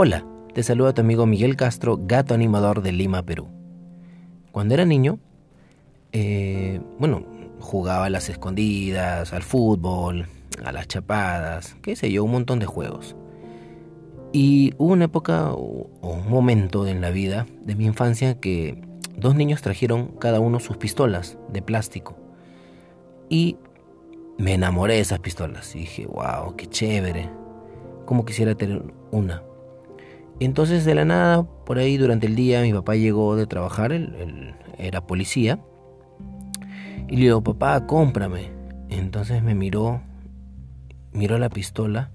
Hola, te saluda tu amigo Miguel Castro, gato animador de Lima, Perú. Cuando era niño, eh, bueno, jugaba a las escondidas, al fútbol, a las chapadas, qué sé yo, un montón de juegos. Y hubo una época o un momento en la vida de mi infancia que dos niños trajeron cada uno sus pistolas de plástico. Y me enamoré de esas pistolas. Y dije, wow, qué chévere. Como quisiera tener una. Entonces de la nada, por ahí durante el día, mi papá llegó de trabajar, él, era policía. Y le digo, papá, cómprame. Entonces me miró, miró la pistola.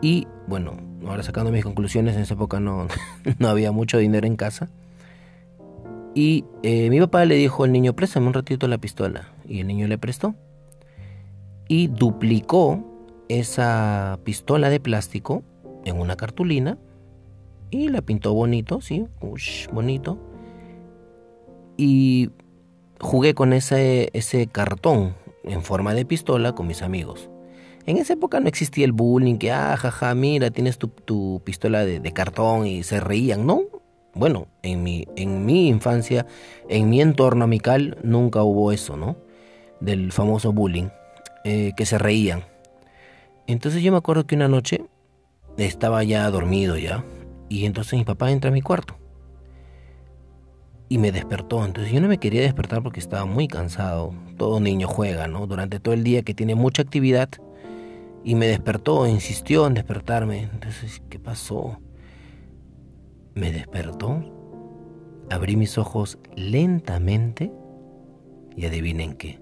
Y bueno, ahora sacando mis conclusiones, en esa época no, no había mucho dinero en casa. Y eh, mi papá le dijo al niño, préstame un ratito la pistola. Y el niño le prestó. Y duplicó esa pistola de plástico en una cartulina y la pintó bonito, sí, bonito. Y jugué con ese, ese cartón en forma de pistola con mis amigos. En esa época no existía el bullying, que, ah, jaja, mira, tienes tu, pistola de, de, cartón y se reían, ¿no? Bueno, en mi, en mi infancia, en mi entorno amical, nunca hubo eso, ¿no? Del famoso bullying, eh, que se reían. Entonces yo me acuerdo que una noche estaba ya dormido ya, y entonces mi papá entra a mi cuarto. Y me despertó. Entonces yo no me quería despertar porque estaba muy cansado. Todo niño juega, ¿no? Durante todo el día que tiene mucha actividad. Y me despertó, insistió en despertarme. Entonces, ¿qué pasó? Me despertó. Abrí mis ojos lentamente. Y adivinen qué.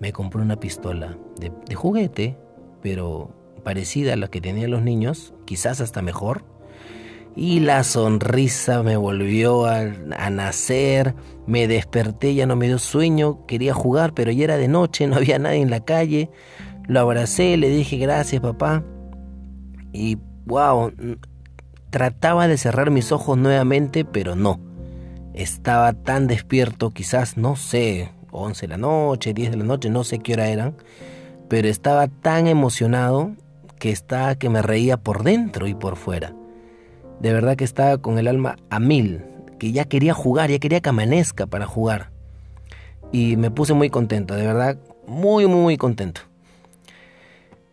Me compró una pistola de, de juguete, pero parecida a la que tenían los niños, quizás hasta mejor y la sonrisa me volvió a, nacer, me desperté, ya no me dio sueño, quería jugar, pero ya era de noche, no había nadie en la calle, lo abracé, le dije gracias papá y wow, trataba de cerrar mis ojos nuevamente, pero no, estaba tan despierto, quizás, no sé, 11 de la noche, 10 de la noche, no sé qué hora eran, pero estaba tan emocionado que estaba que me reía por dentro y por fuera de verdad que estaba con el alma a mil, que ya quería jugar, ya quería que amanezca para jugar. Y me puse muy contento, de verdad, muy, muy, muy contento.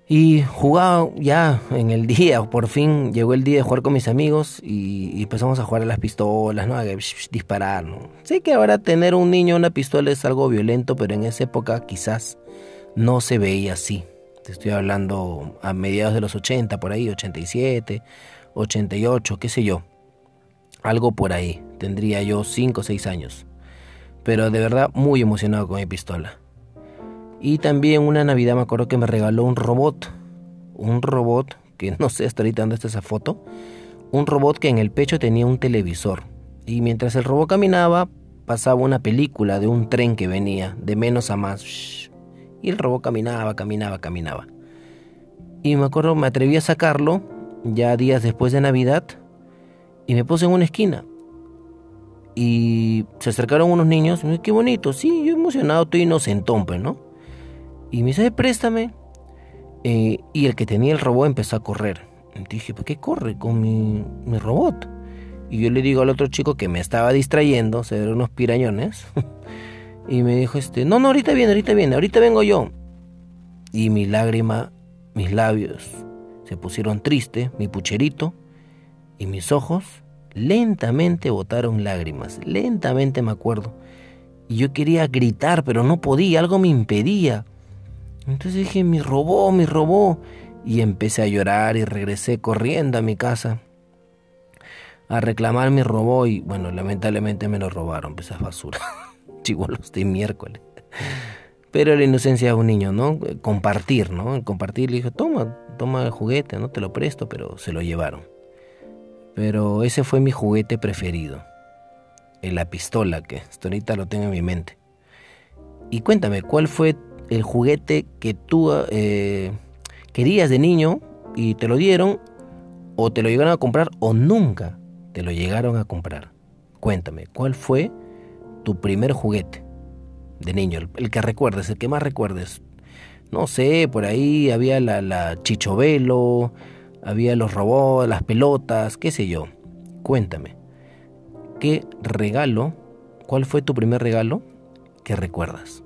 Y jugaba ya en el día, por fin llegó el día de jugar con mis amigos y, empezamos a jugar a las pistolas, ¿no? A disparar, ¿no? Sé que ahora tener un niño una pistola es algo violento, pero en esa época quizás no se veía así. Te estoy hablando a mediados de los 80, por ahí, 87, 88, qué sé yo. Algo por ahí. Tendría yo 5 o 6 años. Pero de verdad muy emocionado con mi pistola. Y también una Navidad me acuerdo que me regaló un robot. Un robot que no sé hasta ahorita dónde está esa foto. Un robot que en el pecho tenía un televisor. Y mientras el robot caminaba, pasaba una película de un tren que venía de menos a más. Y el robot caminaba, caminaba, caminaba. Y me acuerdo, me atreví a sacarlo ya días después de Navidad, y me puse en una esquina. Y se acercaron unos niños, y qué bonito, sí, yo emocionado, estoy inocentón, pues, ¿no? Y me dice, préstame. Eh, y el que tenía el robot empezó a correr. Y dije, ¿por qué corre con mi, mi robot? Y yo le digo al otro chico que me estaba distrayendo, se dieron unos pirañones. y me dijo, este, no, no, ahorita viene, ahorita viene, ahorita vengo yo. Y mi lágrima, mis labios se pusieron tristes, mi pucherito, y mis ojos lentamente botaron lágrimas, lentamente me acuerdo. Y yo quería gritar, pero no podía, algo me impedía. Entonces dije, mi robó, mi robó. Y empecé a llorar y regresé corriendo a mi casa a reclamar mi robó y bueno, lamentablemente me lo robaron, pues esa basura. Chivolos de miércoles. Pero la inocencia de un niño, ¿no? Compartir, ¿no? Compartir, le dijo, toma, toma el juguete, no te lo presto, pero se lo llevaron. Pero ese fue mi juguete preferido. La pistola, que hasta ahorita lo tengo en mi mente. Y cuéntame, ¿cuál fue el juguete que tú eh, querías de niño y te lo dieron, o te lo llegaron a comprar, o nunca te lo llegaron a comprar? Cuéntame, ¿cuál fue tu primer juguete? De niño, el, que recuerdes, el que más recuerdes. No sé, por ahí había la, la Chichovelo, había los robots, las pelotas, qué sé yo. Cuéntame, ¿qué regalo, cuál fue tu primer regalo que recuerdas?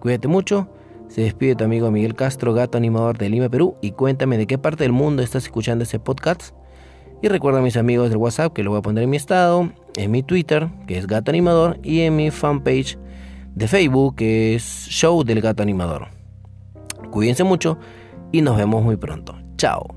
Cuídate mucho. Se despide tu amigo Miguel Castro, gato animador de Lima, Perú, y cuéntame de qué parte del mundo estás escuchando ese podcast. Y recuerda a mis amigos del WhatsApp que lo voy a poner en mi estado, en mi Twitter, que es Gato Animador, y en mi fanpage de Facebook, que es Show del Gato Animador. Cuídense mucho y nos vemos muy pronto. Chao.